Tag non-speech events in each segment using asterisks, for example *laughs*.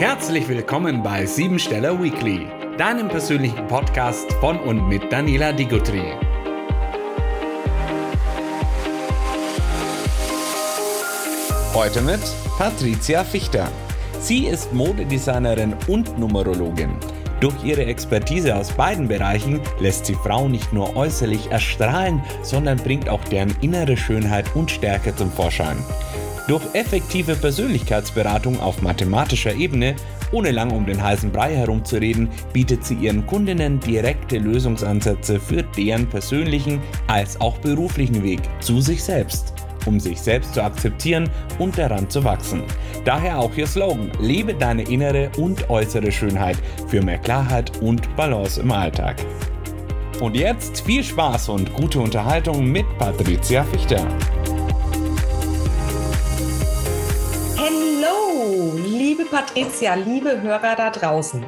Herzlich willkommen bei Siebensteller Weekly, deinem persönlichen Podcast von und mit Daniela Digutri. Heute mit Patricia Fichter. Sie ist Modedesignerin und Numerologin. Durch ihre Expertise aus beiden Bereichen lässt sie Frauen nicht nur äußerlich erstrahlen, sondern bringt auch deren innere Schönheit und Stärke zum Vorschein. Durch effektive Persönlichkeitsberatung auf mathematischer Ebene, ohne lang um den heißen Brei herumzureden, bietet sie ihren Kundinnen direkte Lösungsansätze für deren persönlichen als auch beruflichen Weg zu sich selbst um sich selbst zu akzeptieren und daran zu wachsen. Daher auch ihr Slogan, lebe deine innere und äußere Schönheit für mehr Klarheit und Balance im Alltag. Und jetzt viel Spaß und gute Unterhaltung mit Patricia Fichter. Liebe Patricia, liebe Hörer da draußen.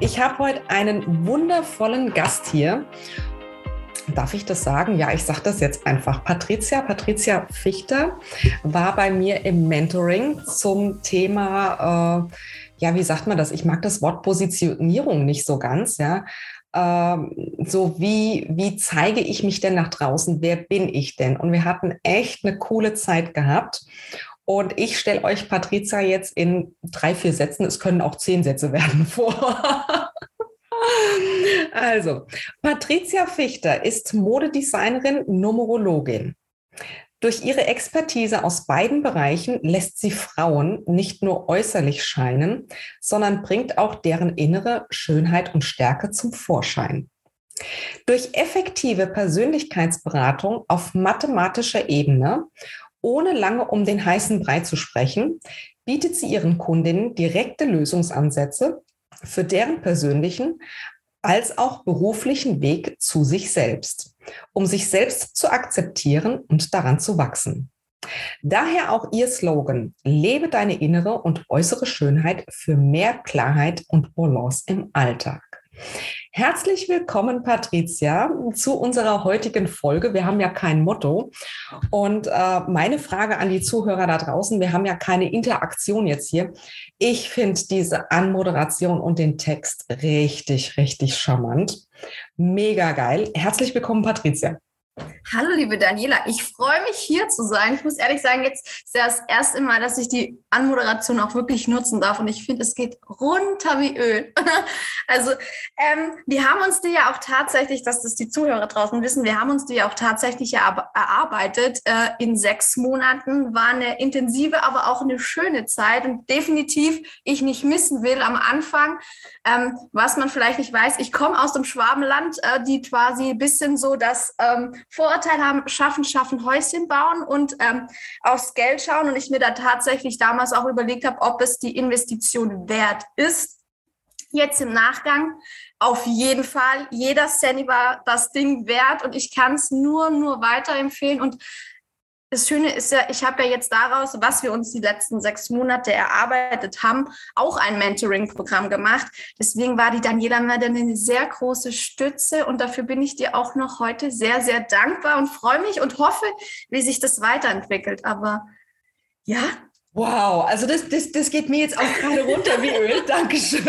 Ich habe heute einen wundervollen Gast hier. Darf ich das sagen? Ja, ich sage das jetzt einfach. Patricia, Patricia Fichter war bei mir im Mentoring zum Thema, äh, ja, wie sagt man das? Ich mag das Wort Positionierung nicht so ganz, ja. Ähm, so wie, wie zeige ich mich denn nach draußen? Wer bin ich denn? Und wir hatten echt eine coole Zeit gehabt. Und ich stelle euch Patricia jetzt in drei, vier Sätzen, es können auch zehn Sätze werden, *laughs* vor. also, Patricia Fichter ist Modedesignerin, Numerologin. Durch ihre Expertise aus beiden Bereichen lässt sie Frauen nicht nur äußerlich scheinen, sondern bringt auch deren innere Schönheit und Stärke zum Vorschein. Durch effektive Persönlichkeitsberatung auf mathematischer Ebene ohne lange um den heißen Brei zu sprechen, bietet sie ihren Kundinnen direkte Lösungsansätze für deren persönlichen als auch beruflichen Weg zu sich selbst, um sich selbst zu akzeptieren und daran zu wachsen. Daher auch ihr Slogan, lebe deine innere und äußere Schönheit für mehr Klarheit und Balance im Alltag. Herzlich willkommen, Patricia, zu unserer heutigen Folge. Wir haben ja kein Motto. Und äh, meine Frage an die Zuhörer da draußen, wir haben ja keine Interaktion jetzt hier. Ich finde diese Anmoderation und den Text richtig, richtig charmant. Mega geil. Herzlich willkommen, Patricia. Hallo, liebe Daniela. Ich freue mich, hier zu sein. Ich muss ehrlich sagen, jetzt ist das erste Mal, dass ich die Anmoderation auch wirklich nutzen darf. Und ich finde, es geht runter wie Öl. *laughs* also, ähm, wir haben uns die ja auch tatsächlich, dass das die Zuhörer draußen wissen, wir haben uns die ja auch tatsächlich erarbeitet. Äh, in sechs Monaten war eine intensive, aber auch eine schöne Zeit. Und definitiv ich nicht missen will am Anfang, ähm, was man vielleicht nicht weiß. Ich komme aus dem Schwabenland, äh, die quasi ein bisschen so das ähm, Vorurteil haben, schaffen, schaffen, Häuschen bauen und ähm, aufs Geld schauen. Und ich mir da tatsächlich damals auch überlegt habe, ob es die Investition wert ist. Jetzt im Nachgang auf jeden Fall. Jeder Cent war das Ding wert und ich kann es nur, nur weiterempfehlen. Und das Schöne ist ja, ich habe ja jetzt daraus, was wir uns die letzten sechs Monate erarbeitet haben, auch ein Mentoring-Programm gemacht. Deswegen war die Daniela mir dann eine sehr große Stütze und dafür bin ich dir auch noch heute sehr, sehr dankbar und freue mich und hoffe, wie sich das weiterentwickelt. Aber ja. Wow, also das, das, das geht mir jetzt auch gerade runter wie Öl. *laughs* Dankeschön. *laughs*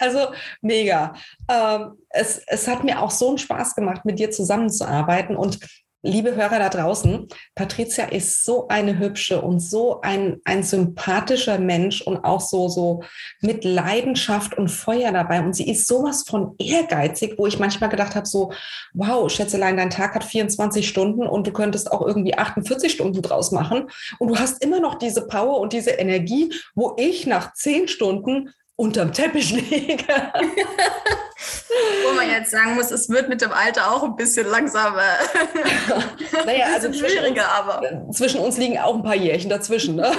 also mega. Ähm, es, es hat mir auch so einen Spaß gemacht, mit dir zusammenzuarbeiten und liebe Hörer da draußen, Patricia ist so eine hübsche und so ein, ein sympathischer Mensch und auch so, so mit Leidenschaft und Feuer dabei. Und sie ist sowas von ehrgeizig, wo ich manchmal gedacht habe, so, wow, Schätzelein, dein Tag hat 24 Stunden und du könntest auch irgendwie 48 Stunden draus machen. Und du hast immer noch diese Power und diese Energie, wo ich nach 10 Stunden unterm Teppich liege. Wo man jetzt sagen muss, es wird mit dem Alter auch ein bisschen langsamer. *laughs* naja, also schwieriger, uns, aber. Zwischen uns liegen auch ein paar Jährchen dazwischen. Ne?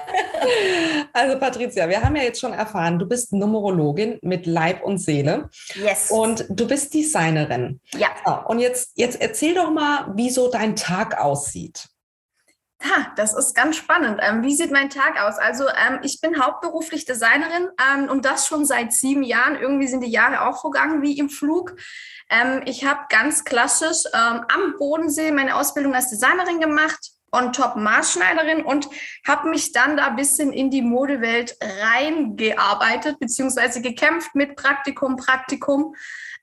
*laughs* also Patricia, wir haben ja jetzt schon erfahren, du bist Numerologin mit Leib und Seele. Yes. Und du bist Designerin. Ja. Und jetzt, jetzt erzähl doch mal, wie so dein Tag aussieht. Ha, das ist ganz spannend. Ähm, wie sieht mein Tag aus? Also ähm, ich bin hauptberuflich Designerin ähm, und das schon seit sieben Jahren. Irgendwie sind die Jahre auch vergangen wie im Flug. Ähm, ich habe ganz klassisch ähm, am Bodensee meine Ausbildung als Designerin gemacht. on top Maßschneiderin und habe mich dann da ein bisschen in die Modewelt reingearbeitet, beziehungsweise gekämpft mit Praktikum, Praktikum.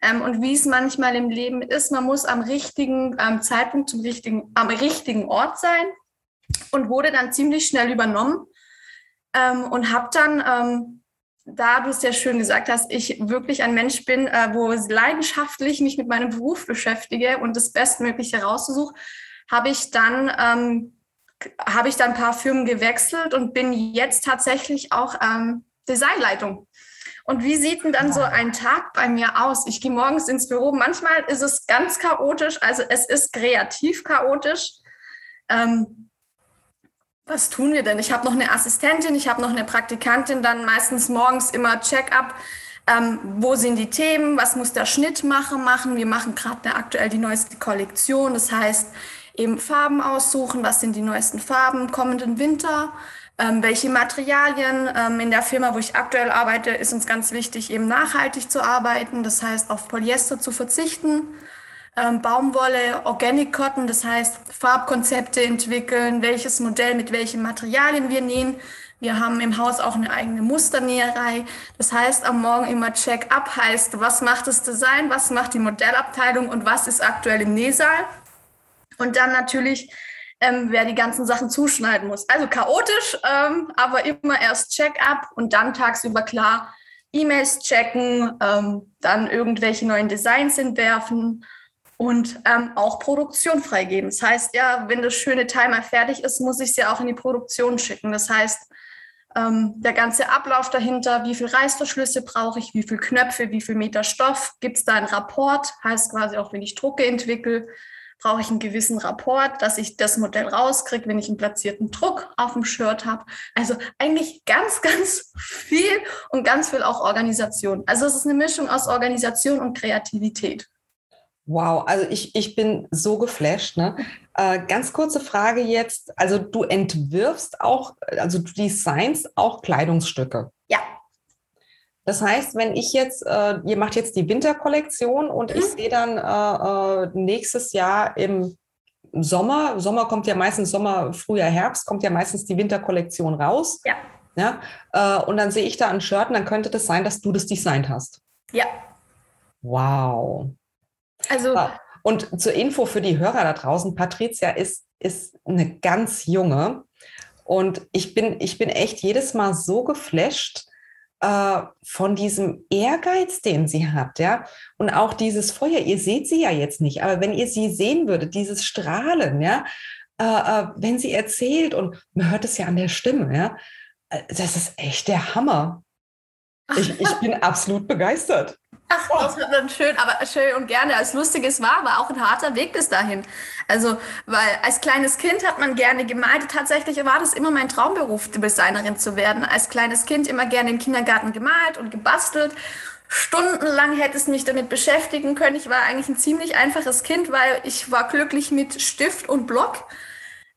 Ähm, und wie es manchmal im Leben ist, man muss am richtigen ähm, Zeitpunkt zum richtigen, am richtigen Ort sein und wurde dann ziemlich schnell übernommen ähm, und habe dann ähm, da du es ja schön gesagt hast, ich wirklich ein Mensch bin, äh, wo leidenschaftlich mich mit meinem Beruf beschäftige und das Bestmögliche rauszusuche, habe ich dann ähm, habe ich dann ein paar Firmen gewechselt und bin jetzt tatsächlich auch ähm, Designleitung. Und wie sieht denn dann so ein Tag bei mir aus? Ich gehe morgens ins Büro. Manchmal ist es ganz chaotisch, also es ist kreativ chaotisch. Ähm, was tun wir denn? Ich habe noch eine Assistentin, ich habe noch eine Praktikantin, dann meistens morgens immer Check-up. Ähm, wo sind die Themen? Was muss der Schnittmacher machen? Wir machen gerade aktuell die neueste Kollektion. Das heißt, eben Farben aussuchen. Was sind die neuesten Farben kommenden Winter? Ähm, welche Materialien? Ähm, in der Firma, wo ich aktuell arbeite, ist uns ganz wichtig, eben nachhaltig zu arbeiten. Das heißt, auf Polyester zu verzichten ähm, Baumwolle, Organic Cotton, das heißt Farbkonzepte entwickeln, welches Modell mit welchen Materialien wir nähen. Wir haben im Haus auch eine eigene Musternäherei. Das heißt, am Morgen immer Check-up heißt, was macht das Design, was macht die Modellabteilung und was ist aktuell im Nähsaal. Und dann natürlich, ähm, wer die ganzen Sachen zuschneiden muss. Also chaotisch, ähm, aber immer erst Check-up und dann tagsüber klar E-Mails checken, ähm, dann irgendwelche neuen Designs entwerfen und ähm, auch Produktion freigeben. Das heißt, ja, wenn das schöne Timer fertig ist, muss ich es ja auch in die Produktion schicken. Das heißt, ähm, der ganze Ablauf dahinter, wie viel Reißverschlüsse brauche ich, wie viel Knöpfe, wie viel Meter Stoff, gibt es da einen Rapport, heißt quasi auch, wenn ich Drucke entwickle, brauche ich einen gewissen Rapport, dass ich das Modell rauskriege, wenn ich einen platzierten Druck auf dem Shirt habe. Also eigentlich ganz, *laughs* ganz viel und ganz viel auch Organisation. Also es ist eine Mischung aus Organisation und Kreativität. Wow, also ich, ich bin so geflasht. Ne? Äh, ganz kurze Frage jetzt. Also du entwirfst auch, also du designst auch Kleidungsstücke. Ja. Das heißt, wenn ich jetzt, äh, ihr macht jetzt die Winterkollektion und mhm. ich sehe dann äh, äh, nächstes Jahr im Sommer, Sommer kommt ja meistens, Sommer, Frühjahr, Herbst, kommt ja meistens die Winterkollektion raus. Ja. ja äh, und dann sehe ich da ein Shirt und dann könnte das sein, dass du das designt hast. Ja. Wow. Also. Und zur Info für die Hörer da draußen, Patricia ist, ist eine ganz junge. Und ich bin, ich bin echt jedes Mal so geflasht äh, von diesem Ehrgeiz, den sie hat, ja. Und auch dieses Feuer, ihr seht sie ja jetzt nicht, aber wenn ihr sie sehen würdet, dieses Strahlen, ja, äh, äh wenn sie erzählt und man hört es ja an der Stimme, ja, äh, das ist echt der Hammer. Ich, ich bin absolut begeistert. Ach, das wird dann schön, aber schön und gerne. Als lustiges war, aber auch ein harter Weg bis dahin. Also, weil als kleines Kind hat man gerne gemalt. Tatsächlich war das immer mein Traumberuf, Designerin zu werden. Als kleines Kind immer gerne im Kindergarten gemalt und gebastelt. Stundenlang hätte es mich damit beschäftigen können. Ich war eigentlich ein ziemlich einfaches Kind, weil ich war glücklich mit Stift und Block.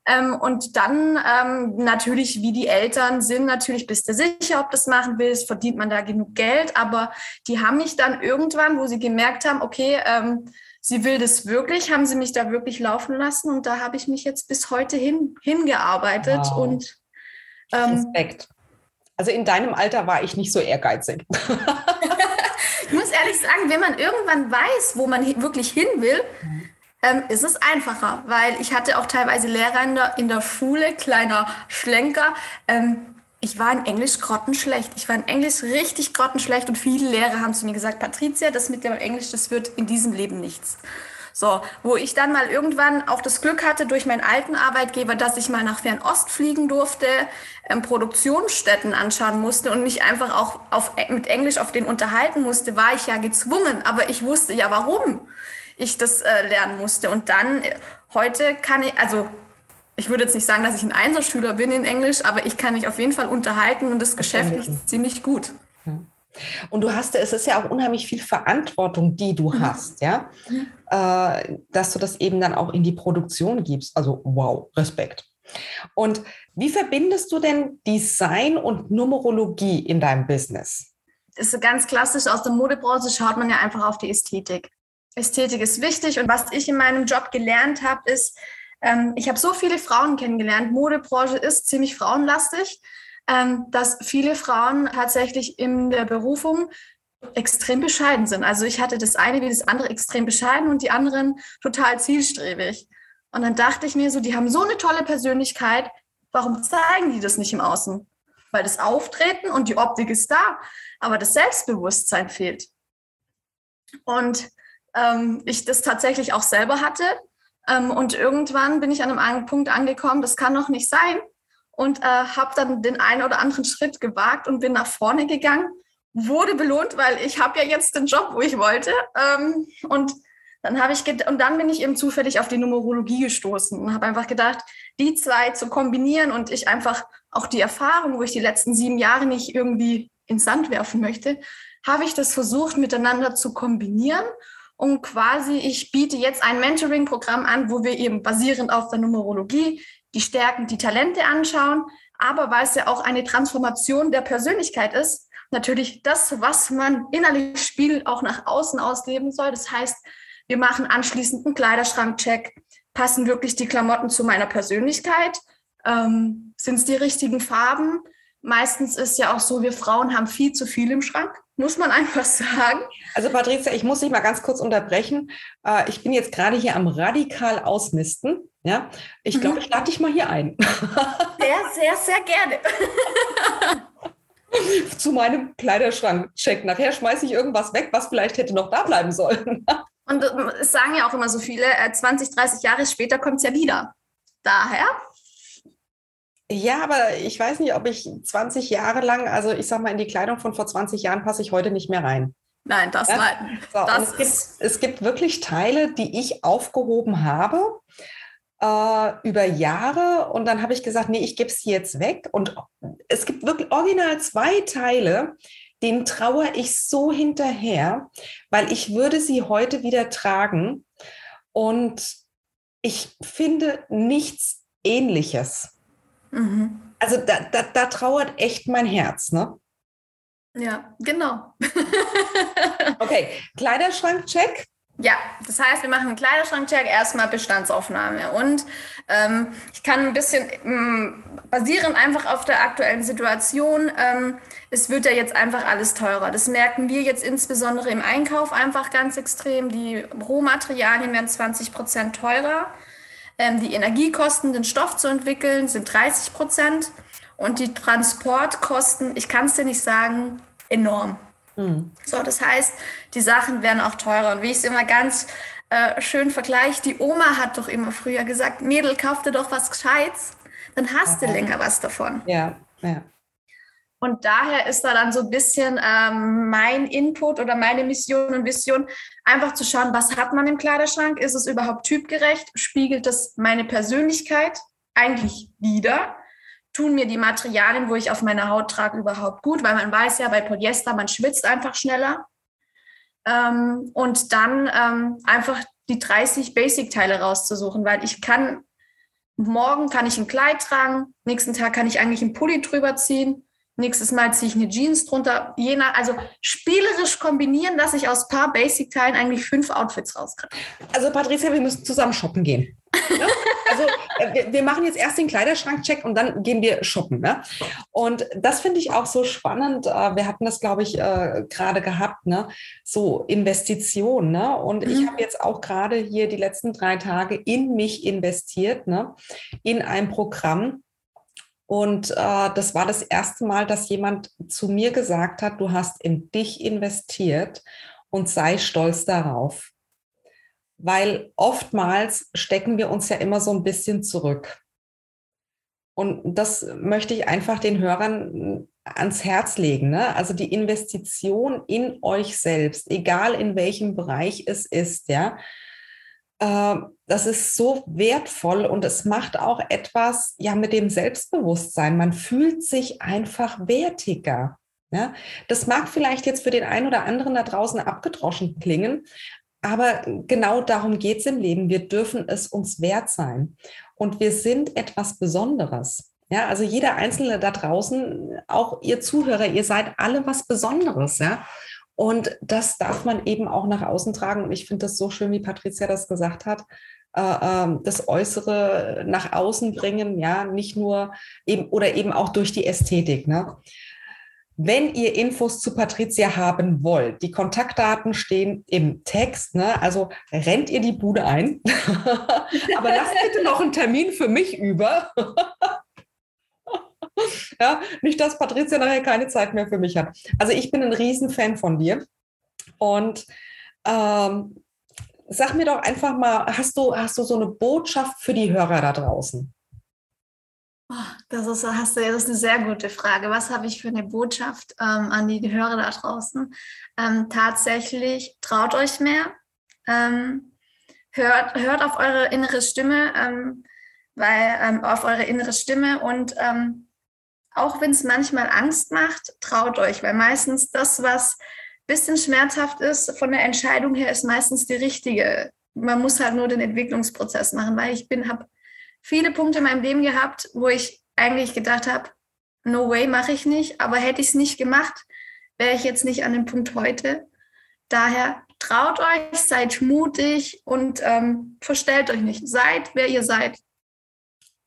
Ähm, und dann ähm, natürlich, wie die Eltern sind, natürlich bist du sicher, ob du das machen willst, verdient man da genug Geld. Aber die haben mich dann irgendwann, wo sie gemerkt haben, okay, ähm, sie will das wirklich, haben sie mich da wirklich laufen lassen. Und da habe ich mich jetzt bis heute hin, hingearbeitet. Wow. Und ähm, Respekt. Also in deinem Alter war ich nicht so ehrgeizig. *laughs* ich muss ehrlich sagen, wenn man irgendwann weiß, wo man wirklich hin will, ähm, ist es einfacher, weil ich hatte auch teilweise Lehrer in der, in der Schule, kleiner Schlenker. Ähm, ich war in Englisch grottenschlecht. Ich war in Englisch richtig grottenschlecht und viele Lehrer haben zu mir gesagt, Patricia, das mit dem Englisch, das wird in diesem Leben nichts. So, wo ich dann mal irgendwann auch das Glück hatte durch meinen alten Arbeitgeber, dass ich mal nach Fernost fliegen durfte, ähm, Produktionsstätten anschauen musste und mich einfach auch auf, mit Englisch auf den unterhalten musste, war ich ja gezwungen. Aber ich wusste ja warum ich das äh, lernen musste. Und dann, äh, heute kann ich, also ich würde jetzt nicht sagen, dass ich ein Einserschüler bin in Englisch, aber ich kann mich auf jeden Fall unterhalten und das Geschäft ist ziemlich gut. Und du hast, es ist ja auch unheimlich viel Verantwortung, die du mhm. hast, ja, mhm. äh, dass du das eben dann auch in die Produktion gibst. Also wow, Respekt. Und wie verbindest du denn Design und Numerologie in deinem Business? Das ist ganz klassisch aus der Modebranche, schaut man ja einfach auf die Ästhetik. Ästhetik ist wichtig und was ich in meinem Job gelernt habe, ist, ähm, ich habe so viele Frauen kennengelernt. Modebranche ist ziemlich frauenlastig, ähm, dass viele Frauen tatsächlich in der Berufung extrem bescheiden sind. Also ich hatte das eine wie das andere extrem bescheiden und die anderen total zielstrebig. Und dann dachte ich mir so, die haben so eine tolle Persönlichkeit, warum zeigen die das nicht im Außen? Weil das Auftreten und die Optik ist da, aber das Selbstbewusstsein fehlt. Und ähm, ich das tatsächlich auch selber hatte. Ähm, und irgendwann bin ich an einem Punkt angekommen, das kann doch nicht sein. Und äh, habe dann den einen oder anderen Schritt gewagt und bin nach vorne gegangen wurde belohnt, weil ich habe ja jetzt den Job, wo ich wollte. Ähm, und dann ich und dann bin ich eben zufällig auf die Numerologie gestoßen und habe einfach gedacht, die zwei zu kombinieren und ich einfach auch die Erfahrung, wo ich die letzten sieben Jahre nicht irgendwie ins Sand werfen möchte, habe ich das versucht miteinander zu kombinieren und quasi ich biete jetzt ein Mentoring-Programm an, wo wir eben basierend auf der Numerologie die Stärken, die Talente anschauen, aber weil es ja auch eine Transformation der Persönlichkeit ist, natürlich das, was man innerlich spielt, auch nach außen ausleben soll. Das heißt, wir machen anschließend einen Kleiderschrankcheck. Passen wirklich die Klamotten zu meiner Persönlichkeit? Ähm, Sind es die richtigen Farben? Meistens ist ja auch so, wir Frauen haben viel zu viel im Schrank, muss man *laughs* einfach sagen. Also Patricia, ich muss dich mal ganz kurz unterbrechen. Äh, ich bin jetzt gerade hier am radikal ausmisten. Ja, ich glaube, mhm. ich lade dich mal hier ein. *laughs* Sehr, sehr, sehr gerne. *laughs* zu meinem Kleiderschrank-Check. Nachher schmeiße ich irgendwas weg, was vielleicht hätte noch da bleiben sollen. Und es sagen ja auch immer so viele, 20, äh, 30 Jahre später kommt es ja wieder. Daher. Ja, aber ich weiß nicht, ob ich 20 Jahre lang, also ich sag mal, in die Kleidung von vor 20 Jahren passe ich heute nicht mehr rein. Nein, das ja? nein. So, das es, gibt, es gibt wirklich Teile, die ich aufgehoben habe äh, über Jahre und dann habe ich gesagt, nee, ich gebe es jetzt weg. Und es gibt wirklich original zwei Teile, denen trauere ich so hinterher, weil ich würde sie heute wieder tragen und ich finde nichts Ähnliches. Mhm. Also da, da, da trauert echt mein Herz, ne? Ja, genau. *laughs* okay, Kleiderschrank-Check. Ja, das heißt, wir machen einen Kleiderschrankcheck, erstmal Bestandsaufnahme. Und ähm, ich kann ein bisschen ähm, basierend einfach auf der aktuellen Situation, ähm, es wird ja jetzt einfach alles teurer. Das merken wir jetzt insbesondere im Einkauf einfach ganz extrem. Die Rohmaterialien werden 20 Prozent teurer. Ähm, die Energiekosten, den Stoff zu entwickeln, sind 30 Prozent. Und die Transportkosten, ich kann es dir nicht sagen, enorm. Mhm. So, das heißt, die Sachen werden auch teurer. Und wie ich es immer ganz äh, schön vergleiche, die Oma hat doch immer früher gesagt, Mädel, kauf dir doch was Gescheites, dann hast ja. du länger was davon. Ja, ja. Und daher ist da dann so ein bisschen ähm, mein Input oder meine Mission und Vision, einfach zu schauen, was hat man im Kleiderschrank? Ist es überhaupt typgerecht? Spiegelt das meine Persönlichkeit eigentlich wieder? tun mir die Materialien, wo ich auf meiner Haut trage, überhaupt gut, weil man weiß ja bei Polyester, man schwitzt einfach schneller. Ähm, und dann ähm, einfach die 30 Basic-Teile rauszusuchen, weil ich kann, morgen kann ich ein Kleid tragen, nächsten Tag kann ich eigentlich einen Pulli drüber ziehen, nächstes Mal ziehe ich eine Jeans drunter, je nach, also spielerisch kombinieren, dass ich aus paar Basic-Teilen eigentlich fünf Outfits rauskriege. Also Patricia, wir müssen zusammen shoppen gehen. Ja? Also äh, wir, wir, machen jetzt erst den Kleiderschrank-Check und dann gehen wir shoppen. Ne? Und das finde ich auch so spannend. Äh, wir hatten das, glaube ich, äh, gerade gehabt, ne? so Investitionen. Ne? Und mhm. ich habe jetzt auch gerade hier die letzten drei Tage in mich investiert, ne? in ein Programm. Und äh, das war das erste Mal, dass jemand zu mir gesagt hat, du hast in dich investiert und sei stolz darauf weil oftmals stecken wir uns ja immer so ein bisschen zurück. Und das möchte ich einfach den Hörern ans Herz legen. Ne? Also die Investition in euch selbst, egal in welchem Bereich es ist, ja, äh, das ist so wertvoll und es macht auch etwas ja mit dem Selbstbewusstsein. Man fühlt sich einfach wertiger. Ja, das mag vielleicht jetzt für den einen oder anderen da draußen abgedroschen klingen, aber genau darum geht es im Leben. Wir dürfen es uns wert sein. Und wir sind etwas Besonderes. Ja, also jeder Einzelne da draußen, auch ihr Zuhörer, ihr seid alle was Besonderes, ja. Und das darf man eben auch nach außen tragen. Und ich finde das so schön, wie Patricia das gesagt hat. äh, ähm, das Äußere nach außen bringen, ja, nicht nur eben oder eben auch durch die Ästhetik. Ne? Wenn ihr Infos zu Patricia haben wollt, die Kontaktdaten stehen im Text, ne? also rennt ihr die Bude ein. *laughs* Aber lasst bitte noch einen Termin für mich über. *laughs* *laughs* ja, nicht, dass Patricia nachher keine Zeit mehr für mich hat. Also ich bin ein Riesenfan von dir. Und ähm, sag mir doch einfach mal, hast du, hast du so eine Botschaft für die Hörer da draußen? Oh, das ist, das ist eine sehr gute Frage. Was habe ich für eine Botschaft ähm, an die Hörer da draußen? Ähm, tatsächlich, traut euch mehr. Ähm, hört, hört auf eure innere Stimme, ähm, weil ähm, auf eure innere Stimme und auch wenn es manchmal Angst macht, traut euch, weil meistens das, was ein bisschen schmerzhaft ist, von der Entscheidung her, ist meistens die richtige. Man muss halt nur den Entwicklungsprozess machen, weil ich bin, habe viele Punkte in meinem Leben gehabt, wo ich eigentlich gedacht habe, no way mache ich nicht, aber hätte ich es nicht gemacht, wäre ich jetzt nicht an dem Punkt heute. Daher traut euch, seid mutig und ähm, verstellt euch nicht. Seid, wer ihr seid.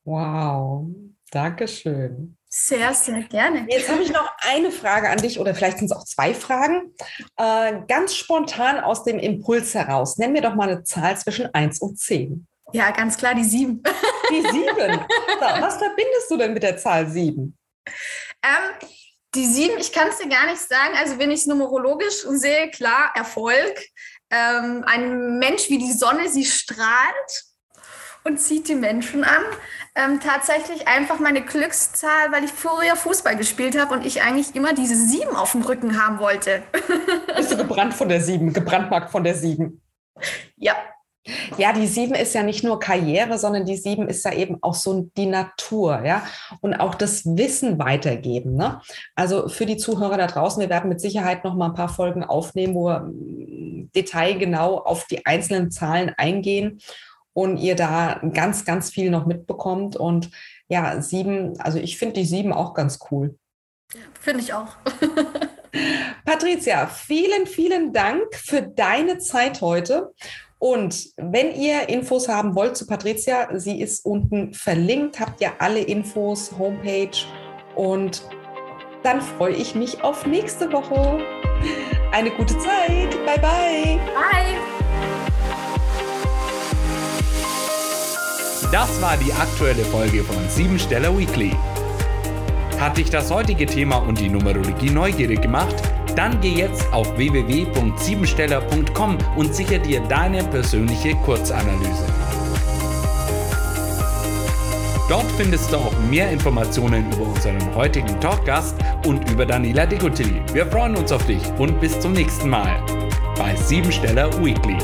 Wow, Dankeschön. Sehr, sehr gerne. Jetzt habe ich noch eine Frage an dich oder vielleicht sind es auch zwei Fragen. Äh, ganz spontan aus dem Impuls heraus. Nenn mir doch mal eine Zahl zwischen 1 und 10. Ja, ganz klar, die 7. Die 7. *laughs* So, was verbindest du denn mit der Zahl 7? Ähm, die 7, ich kann es dir gar nicht sagen. Also, wenn ich es numerologisch sehe, klar, Erfolg. Ähm, ein Mensch wie die Sonne, sie strahlt und zieht die Menschen an. Ähm, tatsächlich einfach meine Glückszahl, weil ich früher Fußball gespielt habe und ich eigentlich immer diese sieben auf dem Rücken haben wollte. *laughs* Bist du gebrannt von der sieben, gebrandmarkt von der sieben? Ja. Ja, die sieben ist ja nicht nur Karriere, sondern die sieben ist ja eben auch so die Natur, ja, und auch das Wissen weitergeben. Ne? Also für die Zuhörer da draußen, wir werden mit Sicherheit noch mal ein paar Folgen aufnehmen, wo wir mm, detailgenau auf die einzelnen Zahlen eingehen und ihr da ganz, ganz viel noch mitbekommt. Und ja, sieben, also ich finde die sieben auch ganz cool. Finde ich auch. *laughs* *laughs* Patricia, vielen, vielen Dank für deine Zeit heute. Und wenn ihr Infos haben wollt zu Patricia, sie ist unten verlinkt, habt ihr alle Infos, Homepage. Und dann freue ich mich auf nächste Woche. Eine gute Zeit. Bye, bye. Bye. Das war die aktuelle Folge von Siebensteller Weekly. Hat dich das heutige Thema und die Numerologie neugierig gemacht? Dann geh jetzt auf www.siebensteller.com und sicher dir deine persönliche Kurzanalyse. Dort findest du auch mehr Informationen über unseren heutigen Talkgast und über Daniela Decotilli. Wir freuen uns auf dich und bis zum nächsten Mal bei Siebensteller Weekly.